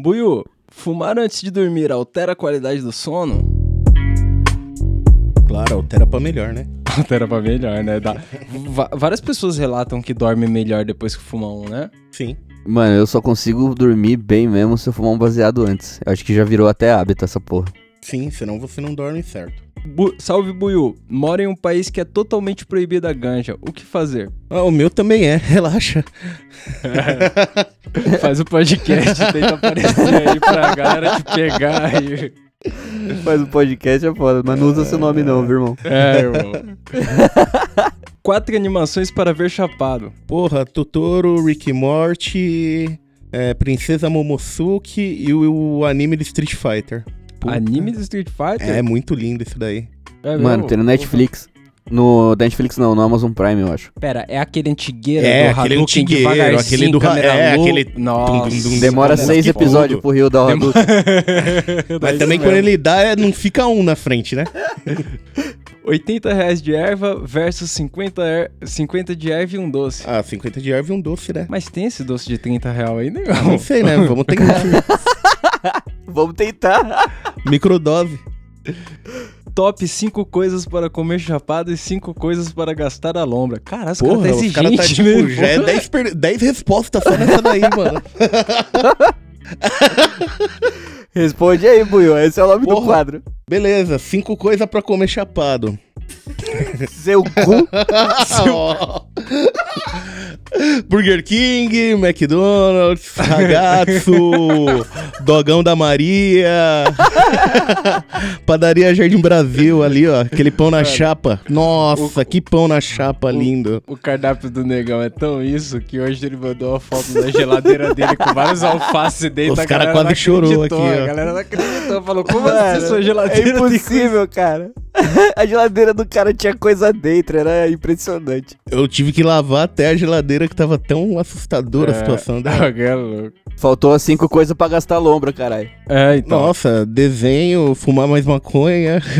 Buiu, fumar antes de dormir altera a qualidade do sono? Claro, altera pra melhor, né? Altera pra melhor, né? Dá- várias pessoas relatam que dormem melhor depois que fumam um, né? Sim. Mano, eu só consigo dormir bem mesmo se eu fumar um baseado antes. Eu acho que já virou até hábito essa porra. Sim, senão você não dorme certo. Bu- Salve Buiu, mora em um país que é totalmente proibida a ganja. O que fazer? Ah, o meu também é, relaxa. Faz o podcast, tenta aparecer aí pra galera te pegar e... Mas o podcast é foda, mas não usa seu nome não, viu, irmão? É, irmão. Quatro animações para ver chapado. Porra, Totoro, Rick e Morty, é, Princesa Momosuke e o, o anime de Street Fighter. Puta. Anime do Street Fighter? É muito lindo isso daí. É Mano, tem no Netflix. No Netflix não, no Amazon Prime, eu acho. Pera, é aquele antigueiro É, do aquele Hadouken antigueiro, devagarzinho, aquele do- câmera é, low. aquele Nossa. tum, tum, tum. Demora seis episódios fogo. pro Rio da Demo- Hadouken. Mas também quando ele dá, é, não fica um na frente, né? 80 reais de erva versus 50, er... 50 de erva e um doce. Ah, 50 de erva e um doce, né? Mas tem esse doce de 30 reais aí, Não negão? sei, né? Vamos tentar. Vamos tentar. Microdose. Top 5 coisas para comer chapado e 5 coisas para gastar a lombra. Esse Porra, cara tá os caras tá exigente, tipo, né? já é 10, per... 10 respostas só nessa daí, mano. Responde aí, Buiu. Esse é o nome do Porra. quadro. Beleza, 5 coisas pra comer chapado. Seu cu. Ó. Burger King, McDonald's, Ragazzo, Dogão da Maria, Padaria Jardim Brasil ali, ó, aquele pão na chapa. Nossa, que pão na chapa lindo. O cardápio do negão é tão isso que hoje ele mandou a foto da geladeira dele com vários alfaces dentro. Os cara galera quase chorou aqui, ó. A galera não acreditou, falou, como Mano, assim sua É geladeira tem impossível, cara. A geladeira do cara tinha coisa dentro, era impressionante. Eu tive que lavar até a geladeira que tava tão assustadora a situação dela. É, é louco. Faltou as cinco coisas pra gastar lombra, caralho. É, então. Nossa, desenho, fumar mais maconha.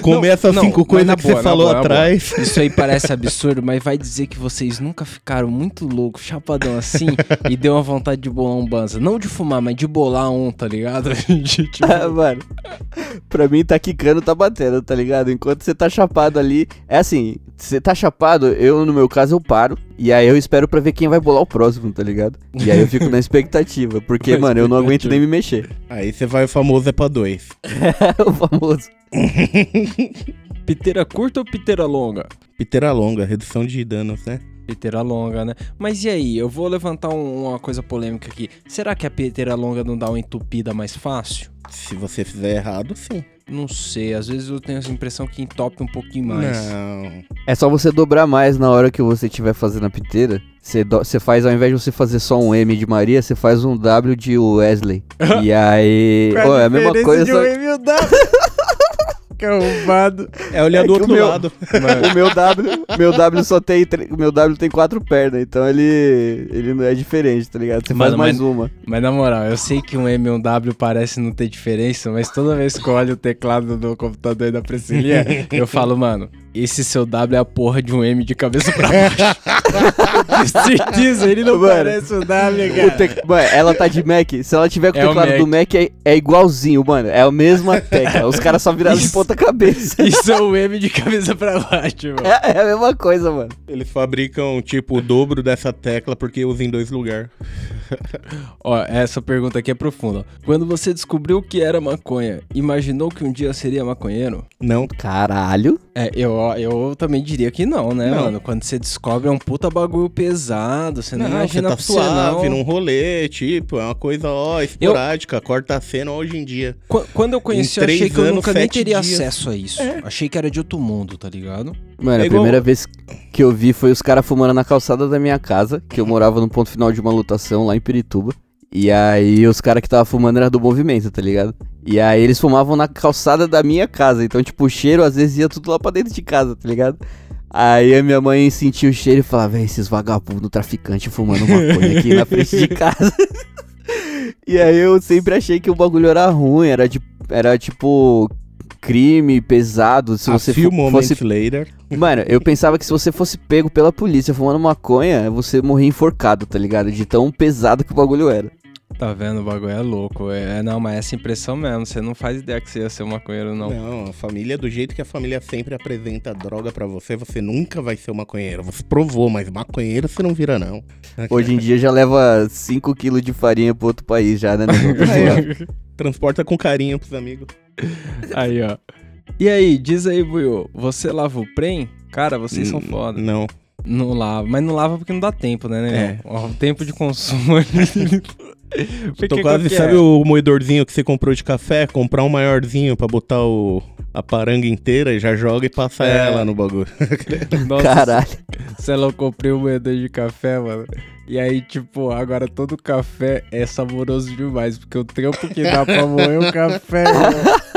Comer essas não, cinco mas coisas na que boa, você falou boa, atrás. Isso aí parece absurdo, mas vai dizer que vocês nunca ficaram muito loucos, chapadão assim, e deu uma vontade de bolar um banza. Não de fumar, mas de bolar um, tá ligado? De, tipo, Ah, mano, pra mim tá quicando, tá batendo, tá ligado? Enquanto você tá chapado ali, é assim, você tá chapado, eu no meu caso eu paro, e aí eu espero pra ver quem vai bolar o próximo, tá ligado? E aí eu fico na expectativa, porque, Na mano, eu não aguento expectativa. nem me mexer. Aí você vai o famoso é pra dois. o famoso. piteira curta ou piteira longa? Piteira longa, redução de danos, né? Piteira longa, né? Mas e aí, eu vou levantar um- uma coisa polêmica aqui. Será que a piteira longa não dá uma entupida mais fácil? Se você fizer errado, sim. Não sei, às vezes eu tenho essa impressão que entope um pouquinho mais. Não. É só você dobrar mais na hora que você estiver fazendo a piteira. Você, do- você faz, ao invés de você fazer só um M de Maria, você faz um W de Wesley. e aí. Pô, é a mesma coisa. só- Que arrombado. É olhar É do que outro o meu- lado. O meu W, meu W só tem, o meu W tem quatro pernas, então ele ele não é diferente, tá ligado? Você faz Mano, mais mas- uma. Mas na moral, eu sei que um M e um W parece não ter diferença, mas toda vez que eu olho o teclado do computador e da Priscilia, eu falo, mano, esse seu W é a porra de um M de cabeça pra baixo. Certeza, ele não Mano, parece o W, O cara. tec- Mano, ela tá de Mac. Se ela tiver com o É o teclado do Mac, é, é igualzinho, mano. É a mesma tecla. Os caras só viraram de Isso. Ponta cabeça. Isso é um M de cabeça pra baixo, mano. É, é a mesma coisa, mano. Eles fabricam, tipo, o dobro dessa tecla porque usa em dois lugares. Ó, essa pergunta aqui é profunda. Quando você descobriu que era maconha, imaginou que um dia seria maconheiro? Não. Caralho. É, eu, eu também diria que não, né, Não. mano? Quando você descobre é um puta bagulho pesado, você não, Não, você imagina tá pra você suave, não. num rolê, tipo, é uma coisa, ó, esporádica, corta a cena hoje em dia. Qu- Quando eu conheci, eu achei três que eu anos, nunca nem teria dias. acesso a isso. Achei que era de outro mundo, tá ligado? Mano, É a igual- primeira vez que eu vi foi os caras fumando na calçada da minha casa, que eu morava no ponto final de uma lotação lá em Pirituba. E aí os caras que tava fumando era do movimento, tá ligado? E aí eles fumavam na calçada da minha casa. Então, tipo, o cheiro às vezes ia tudo lá pra dentro de casa, tá ligado? Aí a minha mãe sentia o cheiro e falava, véi, esses vagabundos traficantes fumando maconha aqui na frente de casa. e aí eu sempre achei que o bagulho era ruim, era, de, era tipo crime pesado. Se a você few fosse later. Mano, eu pensava que se você fosse pego pela polícia fumando maconha, você morria enforcado, tá ligado? De tão pesado que o bagulho era. Tá vendo? O bagulho é louco. É, não, mas essa impressão mesmo. Você não faz ideia que você ia ser um maconheiro, não. Não, a família, do jeito que a família sempre apresenta droga pra você, você nunca vai ser um maconheiro. Você provou, mas maconheiro você não vira, não. Hoje em dia já leva 5kg de farinha pro outro país já, né? Aí, transporta com carinho pros amigos. Aí, ó. E aí, diz aí, Buiu, você lava o prem? Cara, vocês são Hum, foda. Não. Não lava, mas não lava porque não dá tempo, né, né? É. O tempo de consumo ali. Porque Tô quase, que é? sabe o moedorzinho que você comprou de café? Comprar um maiorzinho pra botar o, a paranga inteira e já joga e passa É. ela no bagulho. Nossa, Caralho. Sei lá, eu comprei um moedor de café, mano. E aí, tipo, agora todo café é saboroso demais, porque o trampo que dá pra moer o café mano,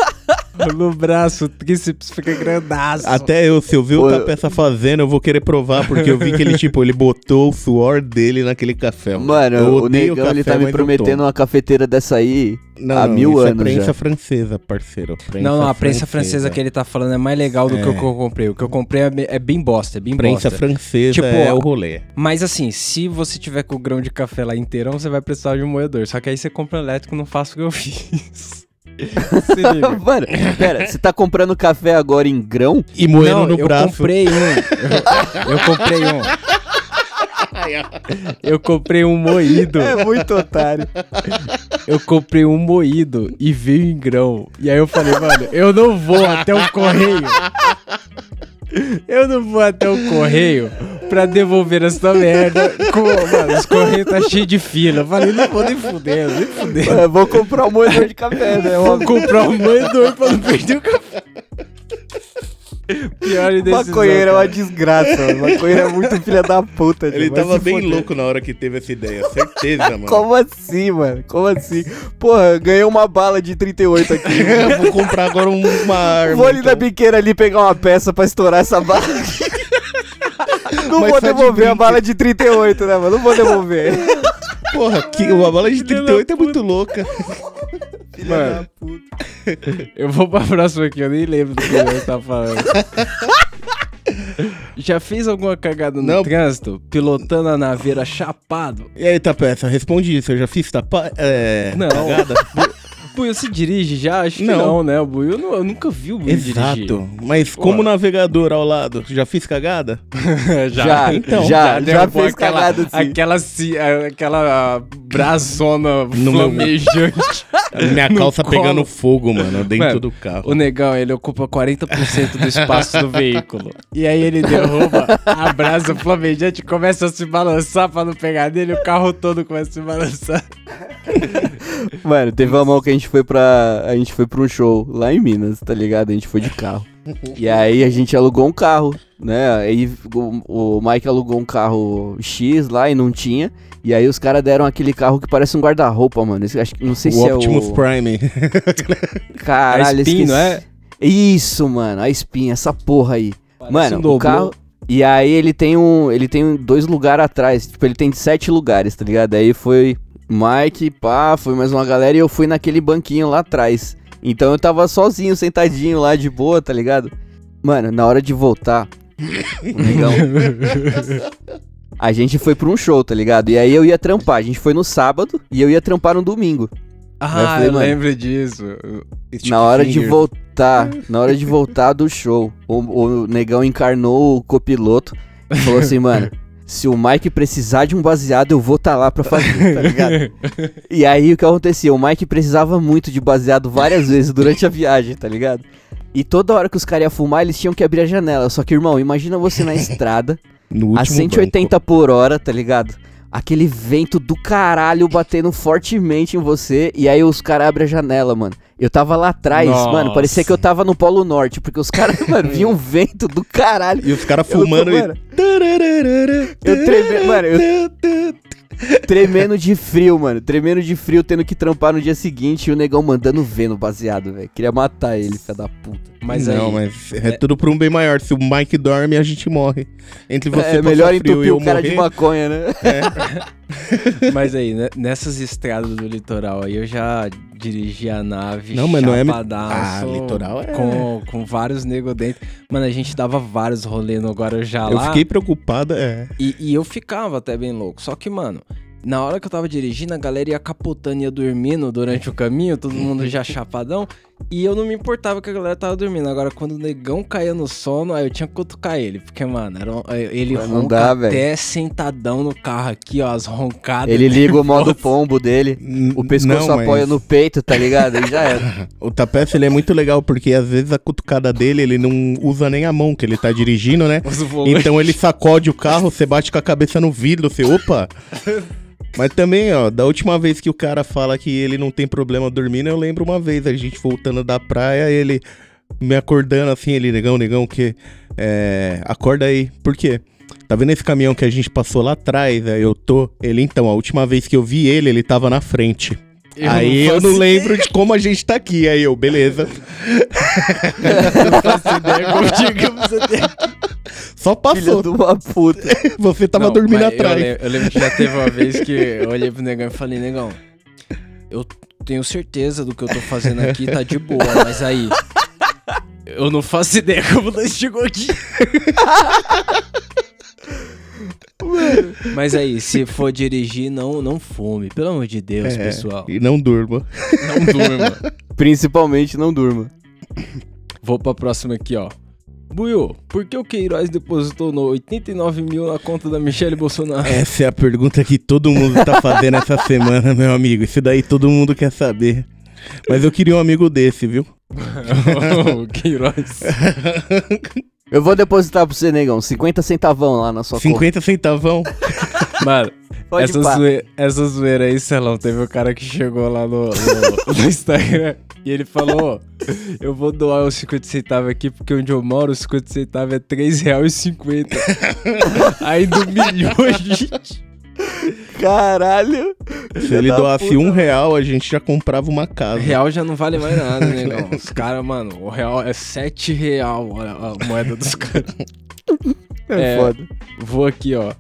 no braço, o tríceps fica grandaço. Até eu, se eu ver o Capeça fazendo, eu vou querer provar, porque eu vi que ele, tipo, ele botou o suor dele naquele café. Eu Mano, o odeio negão ele café, tá me prometendo uma cafeteira dessa aí. Não, há não, mil isso anos é prensa já. francesa, parceiro. Prensa Não, não, a prensa francesa que ele tá falando é mais legal do que o que eu comprei. O que eu comprei é, é bem bosta, é bem Prensa bosta. francesa Tipo, é o rolê. Mas assim, se você tiver com o grão de café lá inteirão, você vai precisar de um moedor. Só que aí você compra elétrico, não faço o que eu fiz. Mano, pera, você tá comprando café agora em grão? E moendo Não, no eu braço. comprei um. Eu, eu comprei um. Eu comprei um moído. muito otário. Eu comprei um moído e veio em grão. E aí eu falei, mano, eu não vou até o correio. Eu não vou até o correio pra devolver essa merda. Com, mano, os correios tá cheio de fila. Eu falei, não vou nem fuder, nem fuder. É, vou comprar um moedor de café, né? Vou comprar um moedor pra não perder o café. Pior decisão. Maconheiro é uma desgraça, mano. Maconheiro é muito filha da puta. Ele tava bem foder. louco na hora que teve essa ideia, certeza, mano. Como assim, mano? Como assim? Porra, ganhei uma bala de 38 aqui. Eu vou comprar agora um- uma arma. Vou ali então. na biqueira ali pegar uma peça pra estourar essa bala. Não Mas vou devolver a bala de 38, né, mano? Não vou devolver. Porra, que, uma bala de Filha da 38 é muito louca. Mano, eu vou pra próxima aqui, eu nem lembro do que eu tava falando. Já fez alguma cagada no Não. trânsito? Pilotando a naveira chapado? E aí, Tapeça, responde isso. Eu já fiz tapa... É... Não. cagada? Buiu se dirige já? Acho que Não. não, né? O Buiu, eu, nu- eu nunca vi o Buiu dirigir. Exato. Mas como Pô. navegador ao lado, já fiz cagada? Já, então, já, já, derrubou fez aquela, cagada sim. Aquela, ci- aquela brasona No meu- flamejante. Minha No calça colo. pegando fogo, mano, dentro Mano, do carro. O negão, ele ocupa 40% do espaço do veículo. E aí ele derruba a brasa flamejante, começa a se balançar pra não pegar nele, o carro todo começa a se balançar. Mano, teve uma mão que a gente foi pra. A gente foi pra um show lá em Minas, tá ligado? A gente foi de carro. E aí a gente alugou um carro, né? Aí o, o Mike alugou um carro X lá e não tinha. E aí os caras deram aquele carro que parece um guarda-roupa, mano. Esse- acho que não sei o se Optimus é o. Prime. Caralho, A Spin, esqueci. não é? Isso, mano, a Spin, essa porra aí. mano, um o carro. E aí ele tem um. Ele tem dois lugares atrás. Tipo, ele tem sete lugares, tá ligado? Aí foi Mike, pá, foi mais uma galera e eu fui naquele banquinho lá atrás. Então eu tava sozinho, sentadinho lá de boa, tá ligado? Mano, na hora de voltar, o negão. A gente foi pra um show, tá ligado? E aí eu ia trampar. A gente foi no sábado e eu ia trampar no domingo. Ah, falei, eu lembro disso. Na hora de voltar, na hora de voltar do show, o, o negão encarnou o copiloto e falou assim, mano, se o Mike precisar de um baseado, eu vou tá lá pra fazer, tá ligado? E aí o que acontecia? O Mike precisava muito de baseado várias vezes durante a viagem, tá ligado? E toda hora que os caras iam fumar, eles tinham que abrir a janela. Só que, irmão, imagina você na estrada, No a último 180 por hora, tá ligado? Aquele vento do caralho batendo fortemente em você. E aí os caras abrem a janela, mano. Eu tava lá atrás, Nossa. mano. Parecia que eu tava no Polo Norte. Porque os caras, mano, vinham um vento do caralho. E os caras Eu fumando mano, e... eu tremendo, mano, eu- tremendo de frio, mano. Tremendo de frio, tendo que trampar no dia seguinte e o negão mandando ver no baseado, velho. Queria matar ele, filho da puta. Mas não, aí, mas é, tudo por um bem maior. Se o Mike dorme, a gente morre. Entre você é melhor frio e entupir eu o cara morrer, de maconha, né? mas aí, né, nessas estradas do litoral aí, eu já dirigi a nave Não, mas não é- Ah, litoral é- Com, com vários nego dentro. Mano, a gente dava vários rolês no Guarujá Eu lá. fiquei preocupada, é. E, e eu ficava até bem louco. Só que, mano, na hora que eu tava dirigindo, a galera ia capotando, ia dormindo durante o caminho, todo mundo já chapadão. E eu não me importava que a galera tava dormindo. Agora, quando o negão caía no sono, aí eu tinha que cutucar ele. Porque, mano, era um- ele Mas ronca dá, até sentadão no carro aqui, ó, as roncadas. Ele liga o modo pombo dele. O pescoço Não, mas apoia no peito, tá ligado? Aí já era. O Tapete, ele é muito legal, porque às vezes a cutucada dele, ele não usa nem a mão, que ele tá dirigindo, né? Então ele sacode o carro, você bate com a cabeça no vidro, você, opa! Mas também, ó, da última vez que o cara fala que ele não tem problema dormindo, eu lembro uma vez, a gente voltando da praia, ele me acordando assim, ele, negão, negão, que é, acorda aí. Por quê? Tá vendo esse caminhão que a gente passou lá atrás? Aí eu tô. Ele, então, a última vez que eu vi ele, ele tava na frente. Eu aí não eu não lembro de como a gente tá aqui. Aí eu, beleza. Eu não faço ideia como chegamos até aqui. Só Filho passou. de uma puta. Você tava Não, dormindo atrás. Eu, eu lembro que já teve uma vez que eu olhei pro negão e falei, negão, eu tenho certeza do que eu tô fazendo aqui, tá de boa, mas aí. Eu não faço ideia como nós chegou aqui. Mas aí, se for dirigir, não, não fume. Pelo amor de Deus, É, pessoal. E não durma. Não durma. Principalmente não durma. Vou pra próxima aqui, ó. Buiu, por que o Queiroz depositou no 89 mil na conta da Michelle Bolsonaro? Essa é a pergunta que todo mundo tá fazendo essa semana, meu amigo. Isso daí todo mundo quer saber. Mas eu queria um amigo desse, viu? o Queiroz. Eu vou depositar pra você, negão. 50 centavão lá na sua conta. 50 centavão. Mano, Pode essa, zoeira, essa zoeira aí, Celão, teve um cara que chegou lá no, no, no Instagram e ele falou, eu vou doar os 50 centavos aqui porque onde eu moro os 50 centavos é R$3,50. aí do milhões, gente. Caralho. Se ele doasse um real, a gente já comprava uma casa. Real já não vale mais nada, negão. Os caras, mano, o real é 7 real a, a moeda dos caras. É, É. foda. Vou aqui, ó.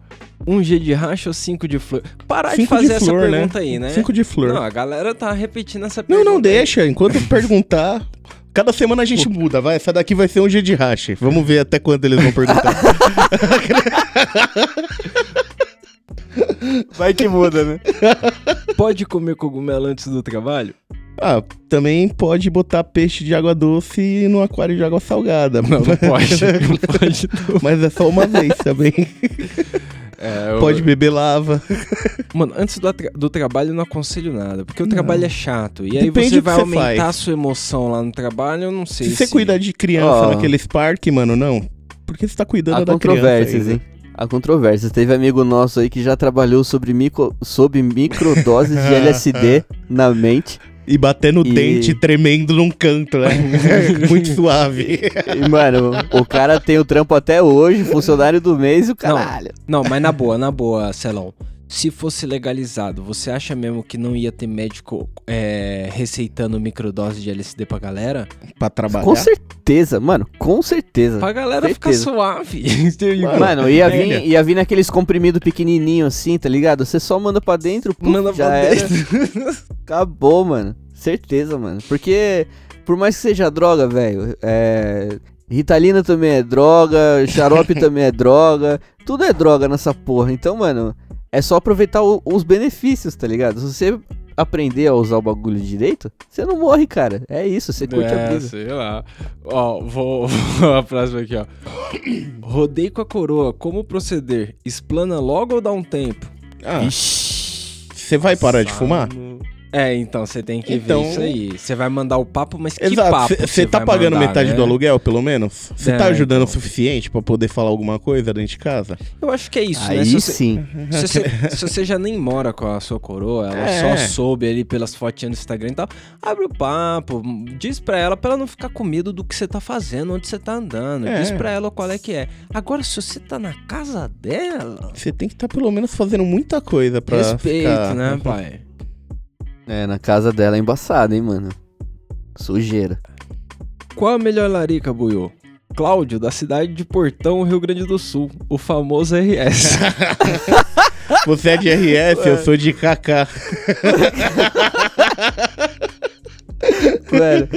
Um G de racha ou 5 de flor? Parar de Cinco fazer de essa flor, né? pergunta aí, né? Cinco de flor. Não, a galera tá repetindo essa Não, pergunta. não, aí. deixa. Enquanto perguntar. Cada semana a gente muda, vai. Essa daqui vai ser um dia de racha. Vamos ver até quando eles vão perguntar. Vai que muda, né? Pode comer cogumelo antes do trabalho? ah, também pode botar peixe de água doce no aquário de água salgada. Não, não pode. não pode. não. Mas é só uma vez também. É, eu- Pode beber lava. Mano, antes do, do trabalho eu não aconselho nada, porque o trabalho é chato. E aí Depende você do que vai você aumentar faz. a sua emoção lá no trabalho, eu não sei Se você cuidar de criança Ó. naqueles parques, mano, não. Porque você tá cuidando Há da criança. controvérsias, ainda. hein? Há controvérsias. Teve amigo nosso aí que já trabalhou sobre, micro, sobre microdoses de LSD na mente. E bater no E- dente tremendo num canto, né? Muito suave. E, mano, o cara tem o trampo até hoje, funcionário do mês e o caralho. Não, mas na boa, na boa, Celão. Se fosse legalizado, você acha mesmo que não ia ter médico é, receitando microdose de LSD pra galera? pra trabalhar. Com certeza, mano, com certeza. Pra galera ficar Certeza. suave. Mano, ia Velho. vir, ia vir naqueles comprimidos pequenininhos assim, tá ligado? Você só manda pra dentro, puf, Manda já pra era. dentro. Acabou, mano. Certeza, mano. Porque, por mais que seja droga, velho, é. Ritalina também é droga, xarope também é droga, tudo é droga nessa porra. Então, mano, é só aproveitar o- os benefícios, tá ligado? Se você aprender a usar o bagulho direito, você não morre, cara. É isso, você curte a É, brisa. sei lá. Ó, vou, vou a próxima aqui, ó. Rodei com a coroa, como proceder? Explana logo ou dá um tempo? Ah, Ixi. você vai parar de fumar? É, então você tem que Então- ver isso aí. Você vai mandar o papo, mas que Exato. papo? Você tá vai pagando mandar, metade né? do aluguel, pelo menos? Você É, tá ajudando então. o suficiente pra poder falar alguma coisa dentro de casa? Eu acho que é isso, Aí né? Se você, sim. se, você, se você já nem mora com a sua coroa, ela É. só soube ali pelas fotinhas do Instagram e tal, abre o papo, diz pra ela pra ela não ficar com medo do que você tá fazendo, onde você tá andando. É. Diz pra ela qual é que é. Agora, se você tá na casa dela, Você tem que estar pelo menos fazendo muita coisa pra respeito, ficar... né, pai? É, na casa dela é embaçado, hein, mano. Sujeira. Qual a melhor larica, Buiu? Cláudio, da cidade de Portão, Rio Grande do Sul. O famoso RS. Você é de RS, eu sou de KK. Mano,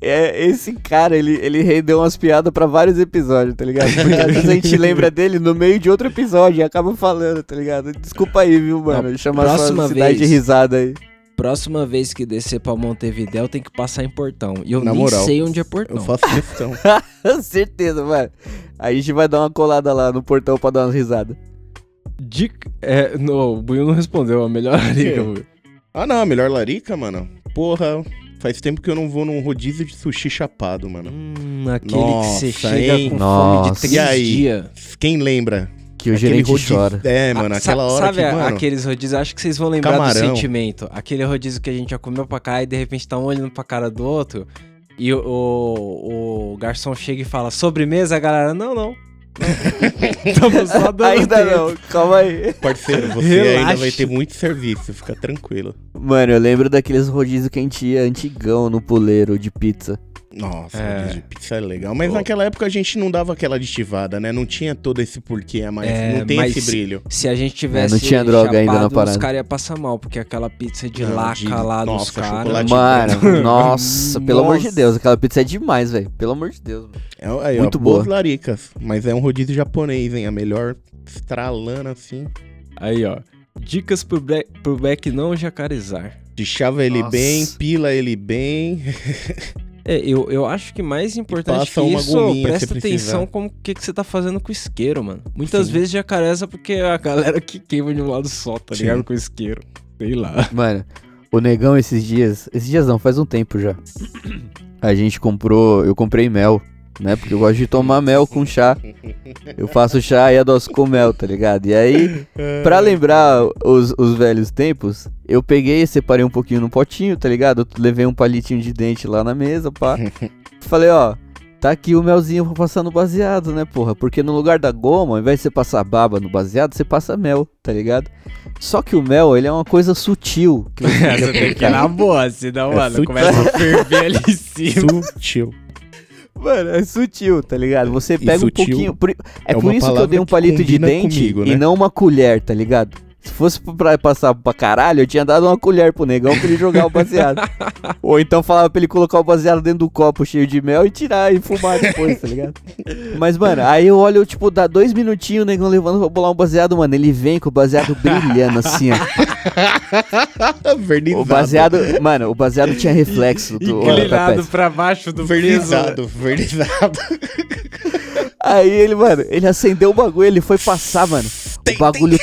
é, esse cara, ele, ele rendeu umas piadas pra vários episódios, tá ligado? Porque às vezes a gente lembra dele no meio de outro episódio e acaba falando, tá ligado? Desculpa aí, viu, mano? Chamar sua cidade de vez. risada aí. Próxima vez que descer pra Montevidéu, tem que passar em Portão. E eu Na nem moral, sei onde é Portão. Eu faço questão. Certeza, mano. A gente vai dar uma colada lá no portão pra dar umas risadas. Dica... É, não, o Buiu não respondeu. A melhor larica, Buiu. ah, não, a melhor larica, mano. Porra, faz tempo que eu não vou num rodízio de sushi chapado, mano. Hum, aquele Nossa, que você chega hein? com fome de Nossa. três E aí? dias. Quem lembra? Que o gerente rodízio- chora. É, mano, sa- aquela hora Sabe que, a- mano... aqueles rodízios? Acho que vocês vão lembrar do Camarão. sentimento. Aquele rodízio que a gente já comeu pra cá e de repente tá um olhando pra cara do outro. E o, o, o garçom chega e fala, sobremesa, galera? Não, não. Estamos só dando Ainda tempo. não, calma aí. Parceiro, você Relaxa. ainda vai ter muito serviço, fica tranquilo. Mano, eu lembro daqueles rodízios que a gente ia antigão no puleiro de pizza. Nossa, É. rodízio de pizza é legal. Mas Pô. naquela época a gente não dava aquela aditivada, né? Não tinha todo esse porquê a mais. É, não tem mas esse brilho. Se a gente tivesse não tinha droga ainda na chapado, parada. Os caras iam passar mal, porque aquela pizza de Não, laca de- lá dos nossa, caras... chocolate- Mano, nossa, pelo amor de Nossa. Deus, aquela pizza é demais, velho. Pelo amor de Deus. mano. É, aí, Muito ó, boas boa. laricas. Mas é um rodízio japonês, hein? A melhor estralando assim. Aí, ó. Dicas pro, bre- pro Beck não jacarezar. Deixava ele Nossa. bem, pila ele bem. É, eu, eu acho que mais importante que isso, gominha presta atenção como que, que você tá fazendo com o isqueiro, mano. Muitas Sim. vezes jacareza porque é a galera que queima de um lado só, tá Sim. ligado? Com o isqueiro. Sei lá. Mano, o negão esses dias. Esses dias não, faz um tempo já. A gente comprou. Eu comprei mel, né? Porque eu gosto de tomar mel com chá. Eu faço chá e adoço com mel, tá ligado? E aí, pra lembrar os, os velhos tempos, eu peguei e separei um pouquinho no potinho, tá ligado? Eu levei um palitinho de dente lá na mesa, pá. Falei, ó. Tá aqui o melzinho pra passar no baseado, né, porra? Porque no lugar da goma, ao invés de você passar baba no baseado, você passa mel, tá ligado? Só que o mel, ele é uma coisa sutil. Que você tem que aplicar. boa, senão, É mano, sutil. começa a ferver ali em cima. Sutil. Mano, é sutil, tá ligado? Você E pega um pouquinho. é, é por isso que eu dei um palito de dente comigo, e né? não uma colher, tá ligado? Se fosse pra passar pra caralho, eu tinha dado uma colher pro negão pra ele jogar o baseado. Ou então falava pra ele colocar o baseado dentro do copo cheio de mel e tirar e fumar depois, tá ligado? Mas, mano, aí eu olho, tipo, dá dois minutinhos o negão levando pra bolar um baseado, mano. Ele vem com o baseado brilhando assim, ó. Vernizado. O baseado, mano, o baseado tinha reflexo do Inclinado pra baixo do peso. Vernizado, vernizado. Aí ele, mano, ele acendeu o bagulho, ele foi passar, mano. O bagulho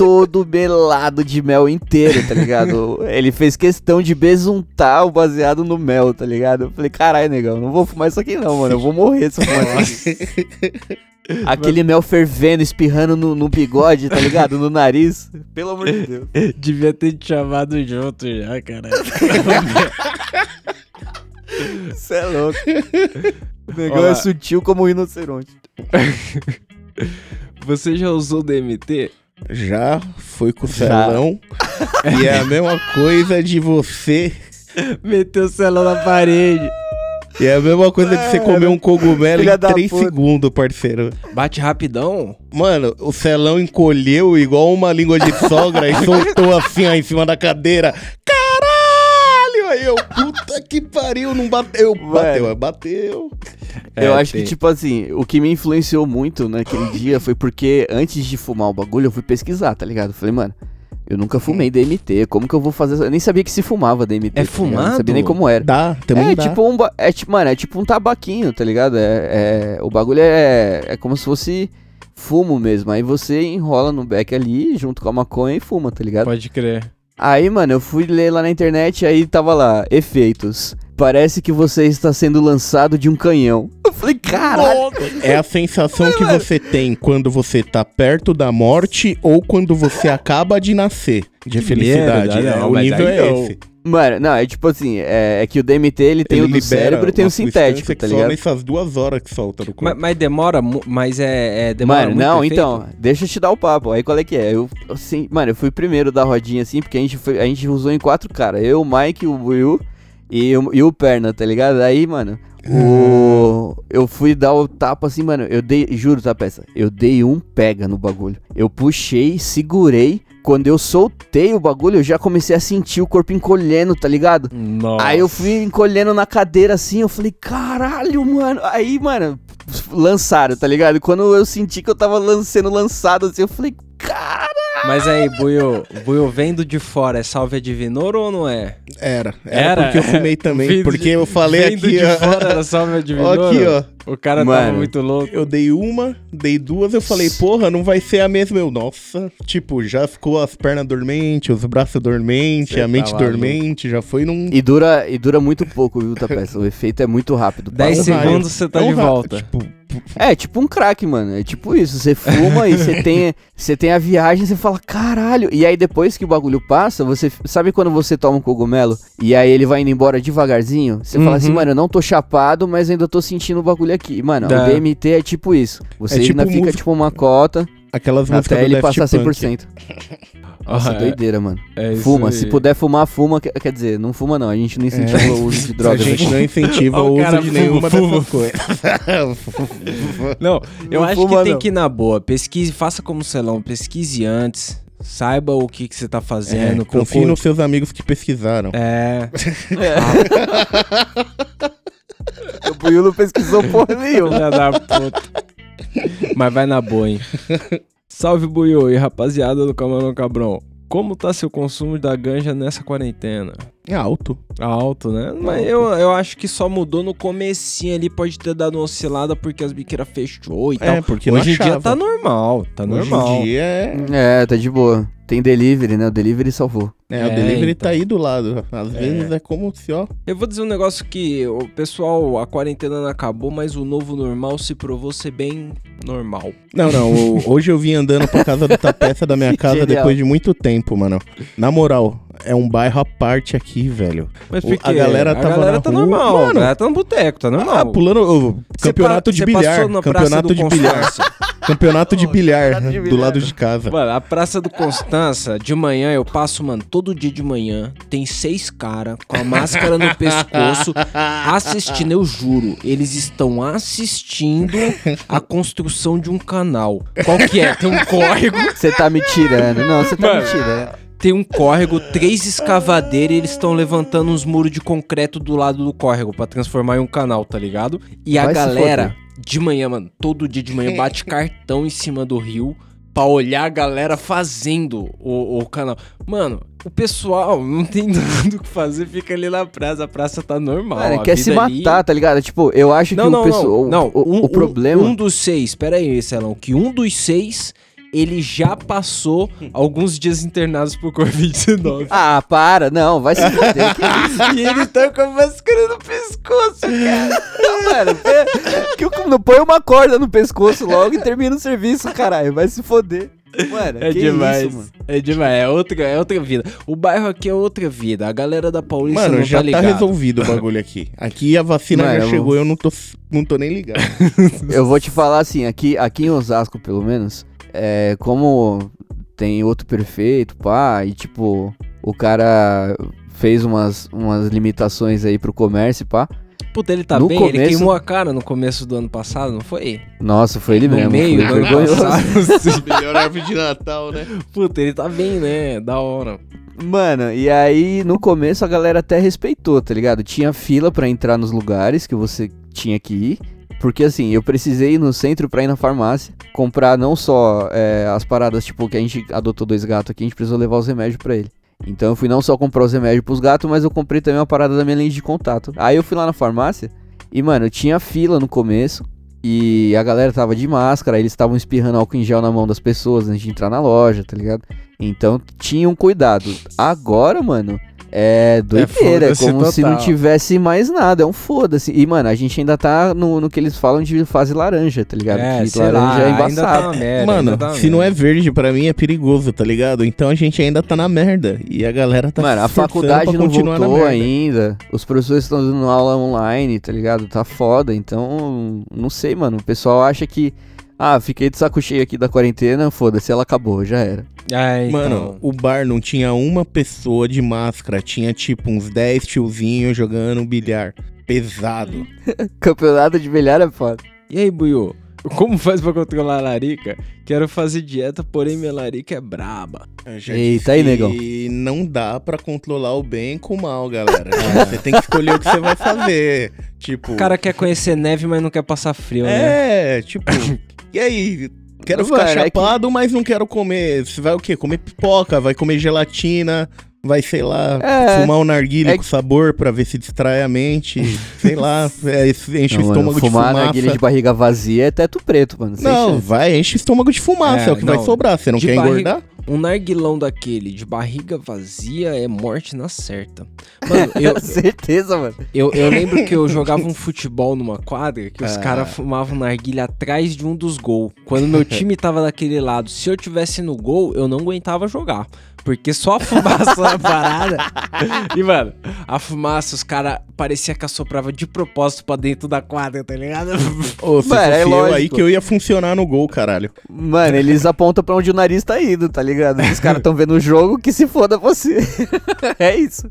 todo melado de mel inteiro, tá ligado? Ele fez questão de besuntar o baseado no mel, tá ligado? Eu falei, caralho, negão, não vou fumar isso aqui não, mano. Eu vou morrer se eu fumar isso aqui. Aquele mel fervendo, espirrando no, no bigode, tá ligado? No nariz. Pelo amor de Deus. Devia ter te chamado junto já, cara. Você é louco. O negão Olá. é sutil como um rinoceronte. Você já usou DMT? Já foi com o Já. celão. e é a mesma coisa de você. Meteu o celular na parede. E é a mesma coisa de você comer um cogumelo Filha em da 3 puta. segundos, parceiro. Bate rapidão? Mano, o celão encolheu igual uma língua de sogra e soltou assim, ó, em cima da cadeira. Aí eu, puta que pariu, não bateu. Bateu, Mano. bateu. eu É, acho tem. que, tipo assim, o que me influenciou muito naquele dia foi porque antes de fumar o bagulho, eu fui pesquisar, tá ligado? Eu falei, mano, eu nunca fumei DMT, como que eu vou fazer? Eu nem sabia que se fumava DMT. É tá ligado? Eu Não fumado? sabia nem como era. Dá, também é dá. tipo um, ba- é tipo, mano, é tipo um tabaquinho, tá ligado? É, é- o bagulho é, é como se fosse fumo mesmo. Aí você enrola no beck ali junto com a maconha e fuma, tá ligado? Pode crer. Aí, mano, eu fui ler lá na internet, aí tava lá, efeitos. Parece que você está sendo lançado de um canhão. Eu falei, caralho. É a sensação que você tem quando você tá perto da morte ou quando você acaba de nascer de felicidade. merda, É, não, o nível é esse. Mano, não, é tipo assim, é, é que o DMT ele tem o do cérebro e tem o sintético, tá ligado? nessas duas horas que solta no corpo. Mas, mas demora, mas é, é demora Mano, muito não, efeito? então, deixa eu te dar o papo. Aí qual é que é? Eu, assim, mano, eu fui primeiro da rodinha assim, porque a gente, foi, a gente usou em quatro caras. Eu, o Mike, o Will e, o- e o Perna, tá ligado? Aí, mano, o. Eu fui dar o tapa assim, mano. Eu dei, juro, tá, peça? Eu dei um pega no bagulho. Eu puxei, segurei. Quando eu soltei o bagulho, eu já comecei a sentir o corpo encolhendo, tá ligado? Nossa. Aí eu fui encolhendo na cadeira assim, eu falei, caralho, mano. Aí, mano, lançaram, tá ligado? Quando eu senti que eu tava lan- sendo lançado assim, eu falei, cara. Mas aí, Buiu, Buiu, vendo de fora, é salve a Divinor ou não é? Era, era. Era? porque eu fumei também. Vindo porque de- eu falei vendo aqui, de ó, fora era salve Divinor? ó, aqui, ó. O cara tava Mano. muito louco. Eu dei uma, dei duas, eu falei, porra, não vai ser a mesma. Eu, nossa, tipo, já ficou as pernas dormentes, os braços dormentes, a mente tá maluco. dormente, já foi num. E dura, e dura muito pouco, viu, Tapeça? O efeito é muito rápido. 10 passa. raio. segundos você tá É um de volta. Tipo, É, tipo um crack, mano. É tipo isso. Você fuma e você tem, você tem a viagem, você fala, caralho. E aí depois que o bagulho passa, você. Sabe quando você toma um cogumelo e aí ele vai indo embora devagarzinho? Você fala assim, Uhum. mano, eu não tô chapado, mas ainda tô sentindo o bagulho aqui. Mano, Dá. o DMT é tipo isso. Você É tipo ainda fica tipo uma cota aquelas até ele passar Punk. 100%. Nossa, Ah, é- doideira, mano. é isso Fuma. aí. Se puder fumar, fuma. Quer dizer, não fuma não. A gente não incentiva o uso de A drogas. gente aqui. não incentiva o o uso cara de fuma, nenhuma fuma. dessas coisas. Não, eu Não acho fuma, que tem não. que ir na boa. Pesquise, faça como Celão, pesquise antes. Saiba o que, que você tá É, fazendo. confie procure- nos seus amigos que pesquisaram. É. O Buiu não pesquisou porra nenhuma. Filha da puta. Mas vai na boa, hein? Salve, Buiu e rapaziada do Camarão Cabrão. Como tá seu consumo da ganja nessa quarentena? É alto. Alto, né? Mas eu, eu acho que só mudou no comecinho ali, pode ter dado uma oscilada porque as biqueiras fechou e tal. É, porque não Hoje em dia achava. tá normal, tá normal. Hoje em dia é... É, tá de boa. Tem delivery, né? O delivery salvou. É, o É, delivery então. tá aí do lado. Às vezes é como se, ó... Eu vou dizer um negócio que o pessoal, a quarentena não acabou, mas o novo normal se provou ser bem normal. Não, não. o- hoje eu vim andando pra casa do Tapeça da minha casa Genial. depois de muito tempo, mano. Na moral, é um bairro à parte aqui, velho. Mas por quê? a galera a tava galera na tá rua. normal, Mano. a galera tá no boteco, tá normal. Ah, pulando o campeonato de bilhar. Campeonato do de bilhar. Campeonato de bilhar campeonato de do bilhar. lado de casa. Mano, a Praça do Constança, de manhã eu passo, mano, todo dia de manhã, tem seis caras com a máscara no pescoço, assistindo, eu juro, eles estão assistindo a construção de um canal. Qual que é? Tem um córrego, Você tá me tirando. Não, você tá Mano. me tirando. Tem um córrego, três escavadeiras e eles estão levantando uns muros de concreto do lado do córrego pra transformar em um canal, tá ligado? E a Vai se galera, de manhã, mano, todo dia de manhã bate cartão em cima do rio pra olhar a galera fazendo o, o canal. Mano, o pessoal não tem nada o que fazer, fica ali na praça, a praça tá normal. Mano, a quer se vida ali- matar, tá ligado? Tipo, eu acho Não, que não, o pessoal. não, não. O, um, o problema. Um, um dos seis, pera aí, Celão, que um dos seis, ele já passou alguns dias internados por Covid-19. Ah, para, não, vai se isso? e ele tá com a máscara no pescoço, cara. Não, mano, que eu- não põe uma corda no pescoço logo e termina o serviço, caralho. Vai se foder. Mano, É que demais. isso, mano. É demais, é outra, é outra vida. O bairro aqui é outra vida. A galera da Paulista Mano, não já tá tá, ligado. resolvido o bagulho aqui. Aqui a vacina Mano, já chegou, eu não tô, não tô nem ligado. Eu vou te falar assim, aqui, aqui em Osasco, pelo menos, é, como tem outro perfeito, pá, e tipo, o cara fez umas, umas limitações aí pro comércio, pá. Puta, ele tá No bem, ele começo- queimou a cara no começo do ano passado, não foi? Nossa, foi ele no mesmo. meio foi do ano vergonhoso. passado. Melhor árvore de Natal, né? Puta, ele tá bem, né? Da hora. Mano, e aí no começo a galera até respeitou, tá ligado? Tinha fila pra entrar nos lugares que você tinha que ir. Porque assim, eu precisei ir no centro pra ir na farmácia, comprar não só é, as paradas, tipo, que a gente adotou dois gatos aqui, a gente precisou levar os remédios pra ele. Então eu fui não só comprar os remédios pros gatos, mas eu comprei também uma parada da minha lente de contato. Aí eu fui lá na farmácia e, mano, tinha fila no começo e a galera tava de máscara, eles estavam espirrando álcool em gel na mão das pessoas antes de entrar na loja, tá ligado? Então tinha um cuidado. Agora, mano, é doideira. É, como se não total. tivesse mais nada. É um foda-se. E, mano, a gente ainda tá no, no que eles falam de fase laranja, tá ligado? É, que laranja lá, é ainda tá embaçado. uma merda, Mano, ainda tá se não é verde, pra mim é perigoso, tá ligado? Então a gente ainda tá na merda. E a galera tá Mano, a faculdade não continuar na voltou merda. ainda. Os professores estão dando aula online, tá ligado? Tá foda. Então, não sei, mano. O pessoal acha que. Ah, fiquei de saco cheio aqui da quarentena, foda-se, ela acabou, já era. É, então. Mano, o bar não tinha uma pessoa de máscara, tinha tipo uns 10 tiozinhos jogando bilhar. Pesado. Campeonato de bilhar é foda. E aí, Buiu? Como faz pra controlar a larica? Quero fazer dieta, porém minha larica é braba. Eita, aí, negão. que não dá pra controlar o bem com o mal, galera. Você tem que escolher o que você vai fazer. Tipo. O cara quer conhecer neve, mas não quer passar frio, né? É, tipo. e aí? Quero Mano, ficar é que- chapado, mas não quero comer. Você vai o quê? Comer pipoca, vai comer gelatina, vai, sei lá, É. fumar um narguilé É com sabor pra ver se distrai a mente. sei lá, é, enche Não, o mano, estômago de fumar fumaça. narguilha de barriga vazia é teto preto, mano. Não, chance. vai, enche o estômago de fumaça, é, É, o que vai não, sobrar. Você não de quer barriga- engordar? Um narguilão daquele de barriga vazia é morte na certa. Mano, eu, Certeza, mano. eu, eu lembro que eu jogava um futebol numa quadra que os Ah. caras fumavam narguilha atrás de um dos gols. Quando meu time tava daquele lado, se eu tivesse no gol, eu não aguentava jogar. Porque só a fumaça na parada. E, mano, a fumaça, os caras parecia que assoprava de propósito pra dentro da quadra, tá ligado? Ô, se Mano, é lógico. aí que eu ia funcionar no gol, caralho. Mano, eles apontam pra onde o nariz tá indo, tá ligado? Os caras tão vendo o jogo, que se foda você. é isso.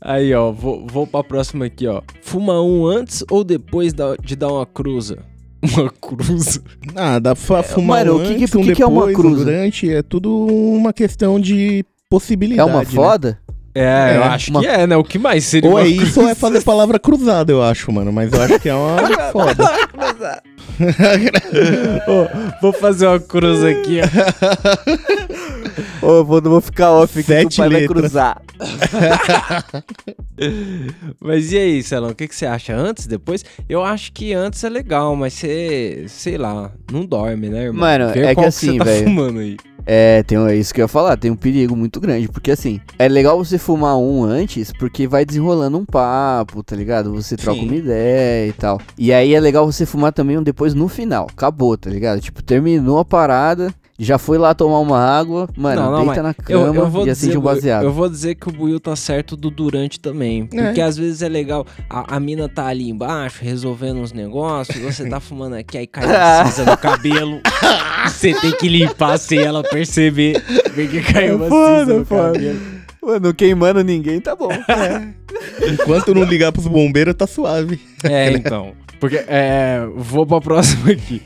Aí, ó, vou, vou pra próxima aqui, ó. Fuma um antes ou depois da- de dar uma cruza? Uma cruza? Ah, dá pra fumar mano, um o que que- antes, o um que que é uma depois, um cruza? durante, é tudo uma questão de É possibilidade, uma né? foda? É, eu É, acho uma- que é, né? O que mais seria Ou uma é isso ou é fazer palavra cruzada, eu acho, mano. Mas eu acho que é uma foda. Ô, vou fazer uma cruz aqui, ó. Ô, vou, vou ficar off aqui que o Sete pai vai letras. cruzar. Mas e aí, Celão, o que, que você acha? Antes, depois? Eu acho que antes é legal, mas você, sei lá, não dorme, né, irmão? Mano, Vê é que assim, tá velho. fumando aí. É, tem, é isso que eu ia falar, tem um perigo muito grande, porque assim, é legal você fumar um antes, porque vai desenrolando um papo, tá ligado? Você troca Sim. uma ideia e tal. E aí é legal você fumar também um depois no final, acabou, tá ligado? Tipo, terminou a parada, já foi lá tomar uma água, mano, Não, não, deita na Eu, cama eu vou e dizer, acende um baseado. eu vou dizer que o Buiu tá certo do durante também. Porque É. às vezes é legal, a, a mina tá ali embaixo resolvendo uns negócios, você tá fumando aqui, aí cai uma cinza no cabelo. Você tem que limpar sem ela perceber. Vê que caiu uma foda, cinza no foda. cabelo. Mano, queimando ninguém, tá bom. Enquanto não ligar pros bombeiros, tá suave. É, então. Porque, é, vou pra próxima aqui.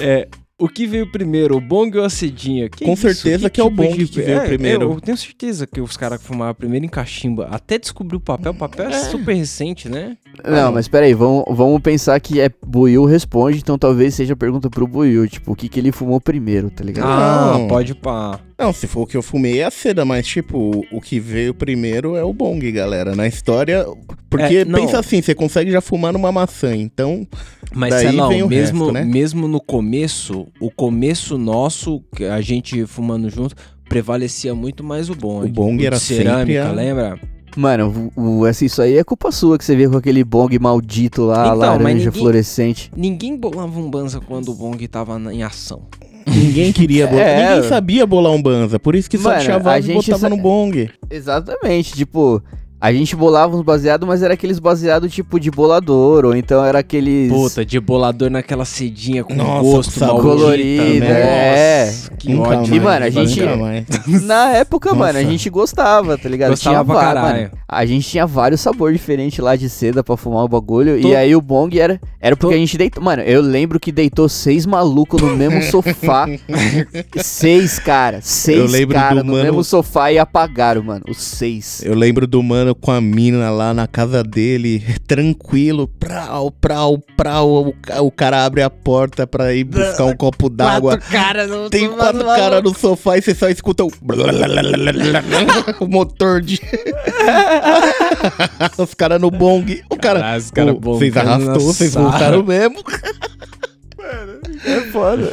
É, o que veio primeiro, o bong ou a cedinha? Que Com isso? certeza que é o tipo bong que veio é, primeiro. Eu tenho certeza que os caras que fumavam primeiro em cachimba, até descobrir o papel, o papel é, super recente, né? Não, mas peraí, vamos, vamos pensar que é Buiu responde, então talvez seja a pergunta pro Buiu, tipo, o que que ele fumou primeiro, tá ligado? Ah, Não. pode pá. Não, se for o que eu fumei é a seda, mas tipo, o que veio primeiro é o bong, galera. Na história. Porque É, não. pensa assim, você consegue já fumar numa maçã, então. Mas Daí sei lá, vem o mesmo, resto, né? mesmo no começo, o começo nosso, que a gente fumando junto, prevalecia muito mais o bong. O bong de era cerâmica, sempre a- lembra? Mano, o, o- assim, isso aí é culpa sua que você vê com aquele bong maldito lá, Então, laranja, ninguém- fluorescente. Ninguém bolava um banza quando o bong tava na- em ação. Ninguém queria bolar. É. Ninguém sabia bolar um banza. Por isso que só Mano, chavava a e botava sa- no bong. Exatamente, tipo, a gente bolava uns baseados, mas era aqueles baseados tipo de bolador, ou então era aqueles. Puta, de bolador naquela cedinha com Nossa, gosto maldita, colorido, né? é. Nossa, que Nunca ódio. mais, E, mano, a gente-. Na época, Nossa. mano, a gente gostava, tá ligado? Gostava tinha caralho. mano, a gente tinha vários sabores diferentes lá de seda pra fumar o bagulho. Tô- E aí o bong era, era porque Tô- a gente deitou. Mano, eu lembro que deitou seis malucos no mesmo sofá. seis, cara. Seis Eu lembro cara do no mano- mesmo sofá e apagaram, mano. Os seis. Eu lembro do mano com a mina lá na casa dele, tranquilo, prau, prau, prau. O, o cara abre a porta pra ir buscar um copo d'água. Tem quatro caras no sofá e você só escuta o. o motor de. os caras no bong. O cara. Caralho, cara "Ô, bongando Vocês arrastou, vocês sala." voltaram mesmo. É foda.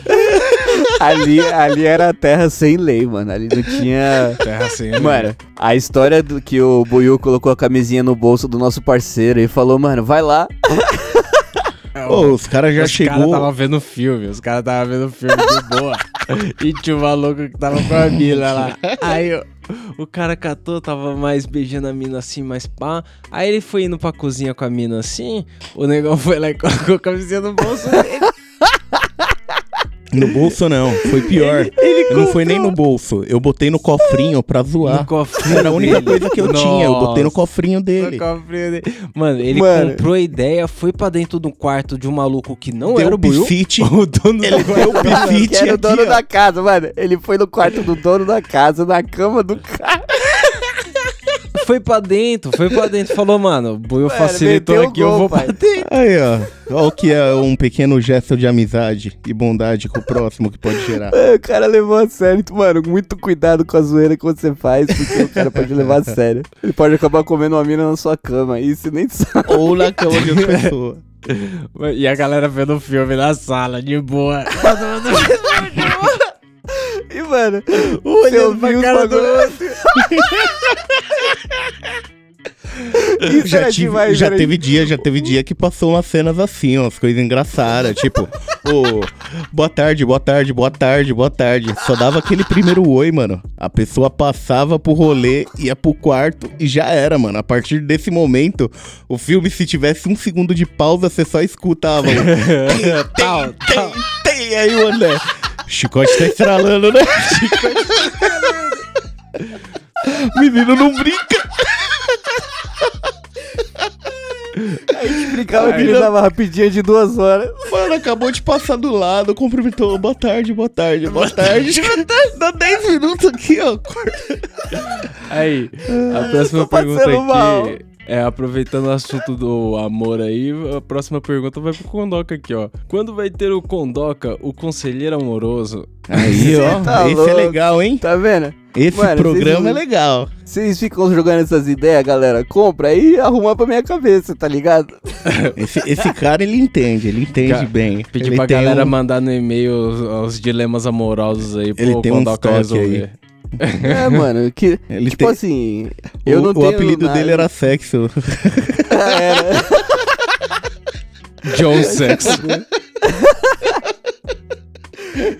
ali, ali era a terra sem lei, mano. Ali não tinha. Terra sem Mano, a história do que o Buiu colocou a camisinha no bolso do nosso parceiro e falou, mano, vai lá. Ô, os caras já os chegou. caras tava vendo filme, os caras tava vendo filme de boa. e tinha um maluco que tava com a mina lá. Aí o, o cara catou, tava mais beijando a mina assim, mais pá. Aí ele foi indo pra cozinha com a mina assim. O negão foi lá e colocou a camisinha no bolso dele. No bolso não, foi pior. não foi nem no bolso. Eu botei no cofrinho pra zoar. No cofrinho Era a única dele. coisa que eu tinha. Eu botei no Nossa. cofrinho No dele. cofrinho dele. Mano, ele Mano. comprou a ideia, foi pra dentro do quarto de um maluco que não Deu era o Buiu. bifite. O dono Ele do deu o bifite era o aqui, dono ó. da casa, mano. Ele foi no quarto do dono da casa, na cama do cara. Foi pra dentro, foi pra dentro. Falou, mano, o Buiu facilitou aqui, eu gol, vou pai. pra dentro. Aí, ó. Olha o que é um pequeno gesto de amizade e bondade com o próximo que pode gerar. É, O cara levou a sério. Mano, muito cuidado com a zoeira que você faz, porque o cara pode levar a sério. Ele pode acabar comendo uma mina na sua cama, e você nem sabe. Ou na cama de outra pessoa. E a galera vendo o filme na sala, de boa. E, mano, Olhando pra cara do bagulho- Isso já era tive- demais, já era teve dia, já teve dia que passou umas cenas assim, umas coisas engraçadas, tipo, ô, boa tarde, boa tarde, boa tarde, boa tarde. Só dava aquele primeiro oi, mano. A pessoa passava pro rolê, ia pro quarto e já era, mano. A partir desse momento, o filme, se tivesse um segundo de pausa, você só escutava. o Tal, tal. Tem, tem aí o André. Chicote tá estralando, né? Menino não brinca. A gente brincava que ele dava rapidinha de duas horas. Mano, acabou de passar do lado, cumprimentou. Boa tarde, boa tarde, boa tarde. Dá 10 minutos aqui, ó. Aí, a próxima pergunta aqui mal. é aproveitando o assunto do amor aí, a próxima pergunta vai pro Condoca aqui, ó. Quando vai ter o Condoca, o conselheiro amoroso? Aí, ó. tá esse louco. é legal, hein? Tá vendo? Esse Mano, programa vocês- é legal. Vocês ficam jogando essas ideias, galera. Compra aí e arruma pra minha cabeça, tá ligado? Esse, esse cara, ele entende, ele entende Ca- bem. Pedir ele pra galera um- mandar no e-mail os, os dilemas amorosos aí pro Ele tem um Condoca estoque aí. resolver. É, mano, que. Ele tipo tem- assim, eu o, não o tenho. apelido nada- dele era sexo. Era. John Sex.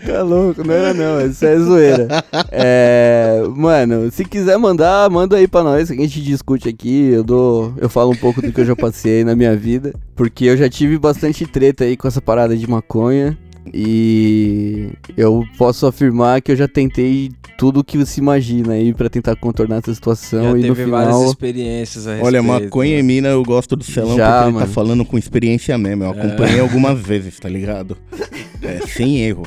Tá louco, não era não, isso é zoeira. É, mano, se quiser mandar, manda aí pra nós, que a gente discute aqui, eu dou, eu falo um pouco do que eu já passei na minha vida, porque eu já tive bastante treta aí com essa parada de maconha e eu posso afirmar que eu já tentei tudo que se imagina aí pra tentar contornar essa situação Já e no teve várias final experiências a Olha, maconha né? e mina eu gosto do Celão Já, porque ele mano. tá falando com experiência mesmo. Eu acompanhei algumas vezes, tá ligado? É, sem erro.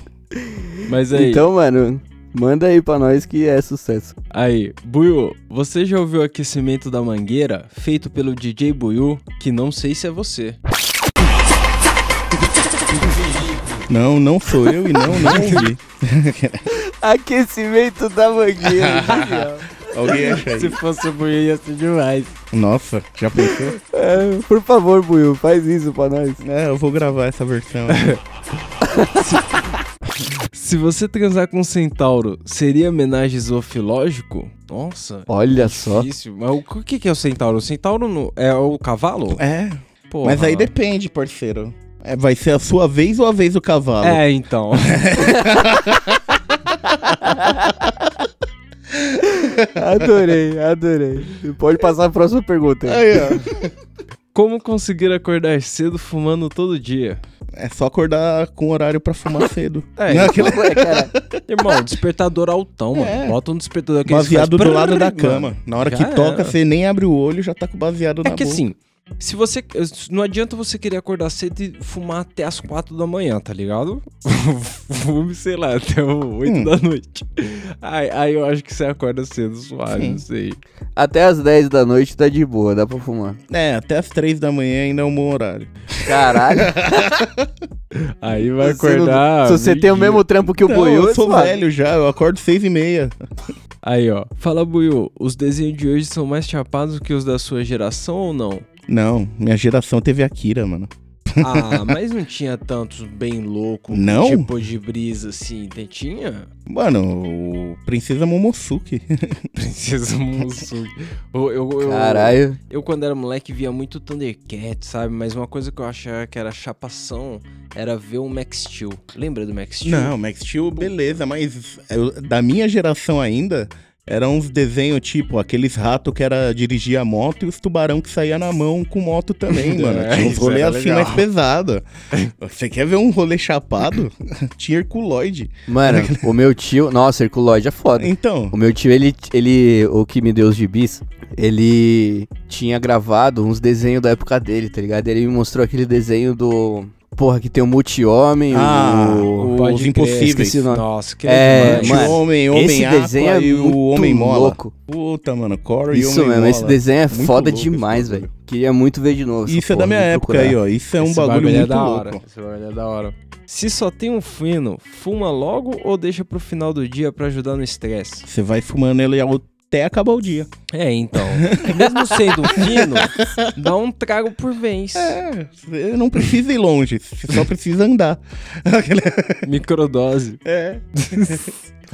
Mas aí, Então, mano, manda aí pra nós que é sucesso. aí, Buiu, você já ouviu o aquecimento da mangueira feito pelo DJ Buiu, que não sei se é você. Não, não sou eu e não, não ouvi. Aquecimento da mangueira. Alguém acha aí? Se fosse o Buiu ia ser demais. Nossa, já pensou? É, por favor, Buiu, faz isso pra nós. É, eu vou gravar essa versão. Se você transar com um centauro, seria homenagem zoofilógico? Nossa. Olha só. Difícil. Mas o que que é o centauro? O centauro no- é o cavalo? É, Porra. mas aí depende, parceiro. É, vai ser a sua vez ou a vez do cavalo? É, então. Adorei, adorei. Pode passar a próxima pergunta aí. Aí, ó. Como conseguir acordar cedo fumando todo dia? É só acordar com horário pra fumar cedo. É, Não, aquele- Ué, cara, Irmão, despertador altão, mano. É. Bota um despertador que baseado faz do lado da cama. Na hora Já que toca, você nem abre o olho, já tá com baseado É na que boca. assim, se você. Não adianta você querer acordar cedo e fumar até as 4 da manhã, tá ligado? Fume, sei lá, até o 8 Hum. da noite. Aí, aí eu acho que você acorda cedo, suave, Sim. não sei. até as 10 da noite tá de boa, dá pra fumar. É, até as três da manhã ainda é um bom horário. Caralho. Aí vai não- acordar. Se você tem o mesmo trampo que o Não, Buiu, eu sou suave. velho já, eu acordo seis e meia. Aí, ó. Fala, Buiu, os desenhos de hoje são mais chapados que os da sua geração ou não? Não, minha geração teve Akira, mano. Ah, mas não tinha tantos bem louco, Não? tipo de brisa assim. Tem- Tinha? Mano, o Princesa Momosuke. Princesa Musuki. Eu, eu, eu, Caralho. eu, quando era moleque, via muito Thundercat, sabe? Mas uma coisa que eu achava que era chapação era ver o Max Steel. Lembra do Max Steel? Não, Max Steel, beleza, mas eu- da minha geração ainda, eram uns desenhos tipo aqueles ratos que era dirigir a moto e os tubarão que saía na mão com moto também, mano. É, Tinha uns era assim legal. mais pesado. Você quer ver um rolê chapado? Tinha Herculoide. Mano, o meu tio. Nossa, Herculoide é foda. Então, O meu tio, ele, ele. O que me deu os gibis, ele tinha gravado uns desenhos da época dele, tá ligado? Ele me mostrou aquele desenho do. Porra, que tem o Multi-Homem, Ah, o. Os crer, Impossíveis. Nossa, que É, demais. mano, Homem, Homem Esse Aqua desenho é e muito o Homem Mola. louco. Puta, mano, Corey e Isso Homem mesmo, esse desenho é Muito foda louco demais, velho. Queria muito ver de novo. Isso é da porra, minha época procurar. aí, ó. Isso é um Esse bagulho, é muito da louco. hora. Esse bagulho é da hora. Se só tem um fino, fuma logo ou deixa pro final do dia pra ajudar no estresse? Você vai fumando ele até acabar o dia. É, então. Mesmo sendo fino, dá um trago por vez. É, não precisa ir longe, você só precisa andar. Microdose. É.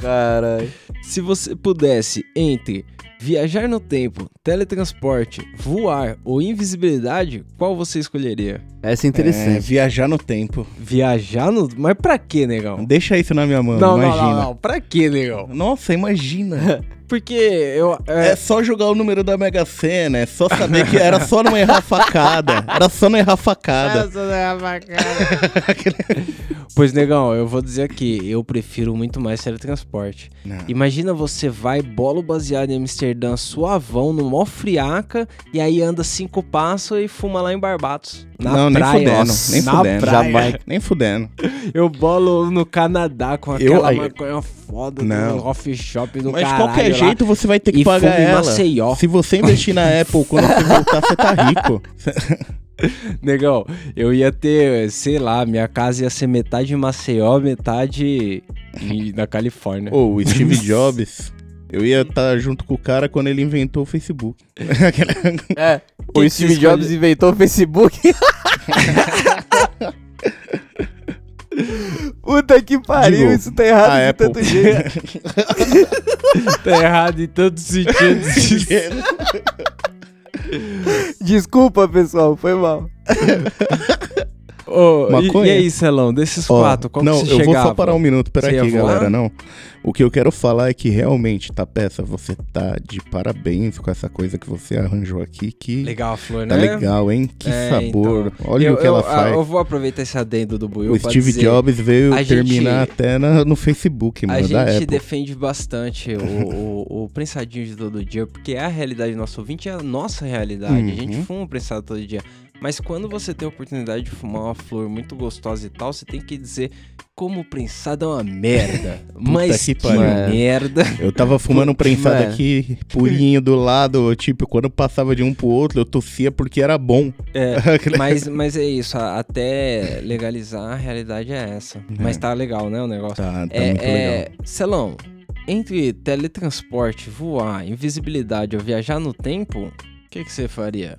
Caralho. Se você pudesse entre viajar no tempo, teletransporte, voar ou invisibilidade, qual você escolheria? Essa é É, interessante. viajar no tempo. Viajar no. Mas pra quê, negão? Deixa isso na minha mão, não, não, imagina. não, não. Pra quê, negão? Nossa, imagina. Porque eu. É É, só jogar o número da Mega Sena, é só saber que era só não errar facada. Era só não errar facada. pois, negão, eu vou dizer aqui, eu prefiro muito mais teletransporte. Não. Imagina você vai bolo baseado em Amsterdã, suavão, no mó friaca, e aí anda cinco passos e fuma lá em Barbados. Na não, nem praia. fudendo, Nossa, nem fudendo. Jamaica. Nem fudendo. Eu bolo no Canadá com Eu- aquela aí- maconha foda Não. do coffee shop do Mas de caralho qualquer lá. jeito você vai ter que e pagar ela. Maceió. Se você investir na Apple, quando você voltar, você tá rico. Negão, eu ia ter, sei lá, minha casa ia ser metade em Maceió, metade na Califórnia. Ô, o Steve Jobs, eu ia estar junto com o cara quando ele inventou o Facebook. É, o Steve Jobs escolhe? inventou o Facebook. Puta que pariu, Digo, isso tá errado de Apple. tanto jeito. Tá errado em todos os sentidos. Desculpa, pessoal, foi mal. Ô, e, Maconha? e aí, Celão, desses Ó, quatro, qual não, que você eu chegava? vou só parar um minuto, peraí, voar? galera, não. O que eu quero falar é que realmente, tá, peça, você tá de parabéns com essa coisa que você arranjou aqui, que Legal a flor, tá né? legal, hein? Que É, sabor. então. Olha eu, o que eu, ela ah, faz. Eu vou aproveitar esse adendo do Buiu O Steve dizer, Jobs veio a terminar gente- até na- no Facebook, A mano, da gente defende bastante o, o, o prensadinho de todo dia, porque é a realidade do nosso ouvinte, é a nossa realidade. A gente Uhum. fuma prensado todo dia. Mas quando você tem a oportunidade de fumar uma flor muito gostosa e tal, você tem que dizer como o prensado é uma merda. Mas que que, pariu. merda. Eu tava fumando um prensado Mano. aqui, purinho do lado, tipo, quando passava de um pro outro, eu tossia porque era bom. É, mas, mas é isso, até legalizar a realidade é essa. Mas tá legal, né, o negócio. Tá, tá é, muito legal. é, Celão, entre teletransporte, voar, invisibilidade ou viajar no tempo, o que, que você faria?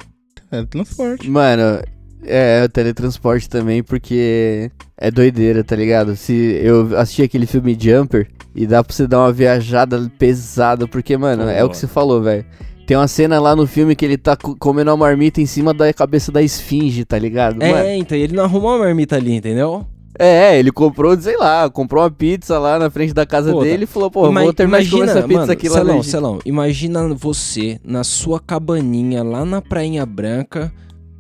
É transporte. Mano, é, o teletransporte também, porque é doideira, tá ligado? Se eu assisti aquele filme Jumper e dá pra você dar uma viajada pesada, porque, mano, é o que você falou, velho. Tem uma cena lá no filme que ele tá co- comendo uma marmita em cima da cabeça da esfinge, tá ligado? Mano, É, então, ele não arrumou uma marmita ali, entendeu? É, ele comprou, sei lá, comprou uma pizza lá na frente da casa Pô, dele e falou, pô, Ima- vou terminar de comer essa pizza mano, aqui lá Celão, Celão, imagina você na sua cabaninha lá na Prainha Branca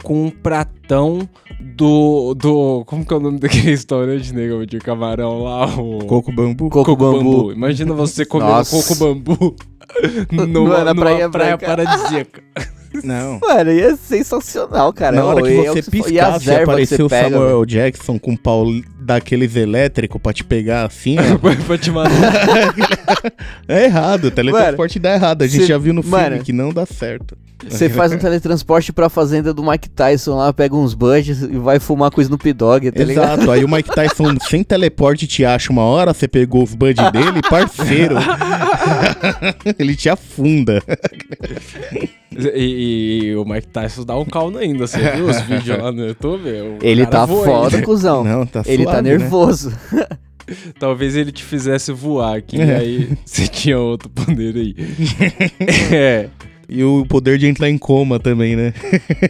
com um pratão do. do como que é o nome daquele restaurante, nego, de camarão lá? O... Coco bambu. Coco bambu. Imagina você comendo Nossa. coco bambu numa, numa praia paradisíaca. Não. Mano, ia ser sensacional, cara. Na hora que é o você você piscasse, que apareceu o você Samuel. Jackson com um pau daqueles elétricos pra te pegar assim, ó. pra te matar. É errado, o teletransporte dá errado. A gente cê- já viu no filme mano. que não dá certo. Você faz um teletransporte pra fazenda do Mike Tyson lá, pega uns budgets e vai fumar com o Snoop Dogg, tá ligado? Exato, aí o Mike Tyson sem teleporte te acha uma hora, você pegou os buds dele, parceiro. Ele te afunda. E, e o Mike Tyson dá um caldo ainda, você viu os vídeos lá no YouTube? O Ele tá voa foda, ainda. cuzão. Não, tá Ele tá né? nervoso. Talvez ele te fizesse voar aqui, e É. aí você tinha outro poder aí. é. E o poder de entrar em coma também, né?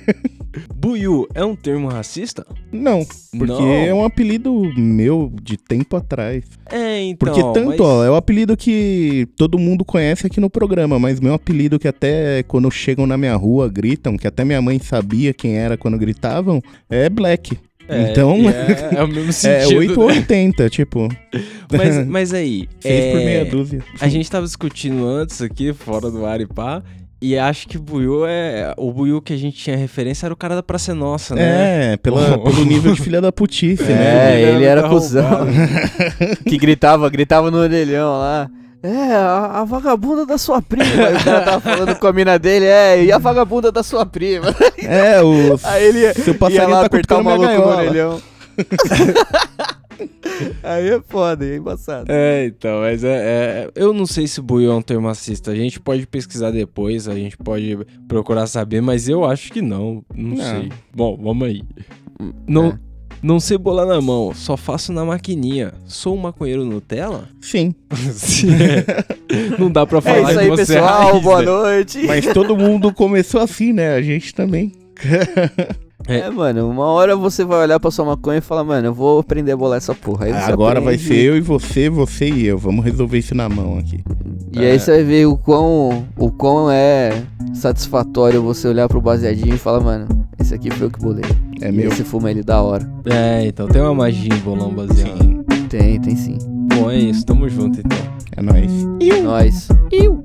Buiu é um termo racista? Não, porque Não. é um apelido meu de tempo atrás. É, então. Porque tanto, mas- ó, é o apelido que todo mundo conhece aqui no programa, mas meu apelido que até quando chegam na minha rua gritam, que até minha mãe sabia quem era quando gritavam, é Black. É, então, é, é o mesmo é sentido. 8 ou 80, tipo, né? mas, mas aí. 6 por é, meia dúzia. A gente tava discutindo antes aqui, fora do ar e pá. E acho que o Buiu é. O Buiu que a gente tinha referência era o cara da Praça é Nossa, né? É, pela, pelo nível de filha da putice, né? É, ele ele era cuzão. que gritava, gritava no orelhão lá. É, a, a vagabunda da sua prima. Aí o cara tava falando com a mina dele, é, e a vagabunda da sua prima. É, o Aí ele seu ia lá tá apertar o maluco no orelhão. Aí é foda, é embaçado. É, então, mas é, é- Eu não sei se Buiu é um termo racista. A gente pode pesquisar depois, a gente pode procurar saber, mas eu acho que não. Não, Não. sei. Bom, vamos aí. Não, é. Não sei bolar na mão, só faço na maquininha. Sou um maconheiro Nutella? Sim, Sim. não dá pra É falar isso que aí, você é pessoal. raiz, boa né? noite. mas todo mundo começou assim, né? A gente também. É, mano, uma hora você vai olhar pra sua maconha e falar, mano, eu vou aprender a bolar essa porra. Aí você Agora vai aprende, ser eu e você, você e eu. Vamos resolver isso na mão aqui. E aí você vai ver o quão, o quão é satisfatório você olhar pro baseadinho e falar, mano, esse aqui foi o que bolei. É E meu. você fuma ele da hora. É, então tem uma magia em bolão baseado. Sim, Tem, tem sim. Bom, é isso, tamo junto então. é nóis. Nós. Iu.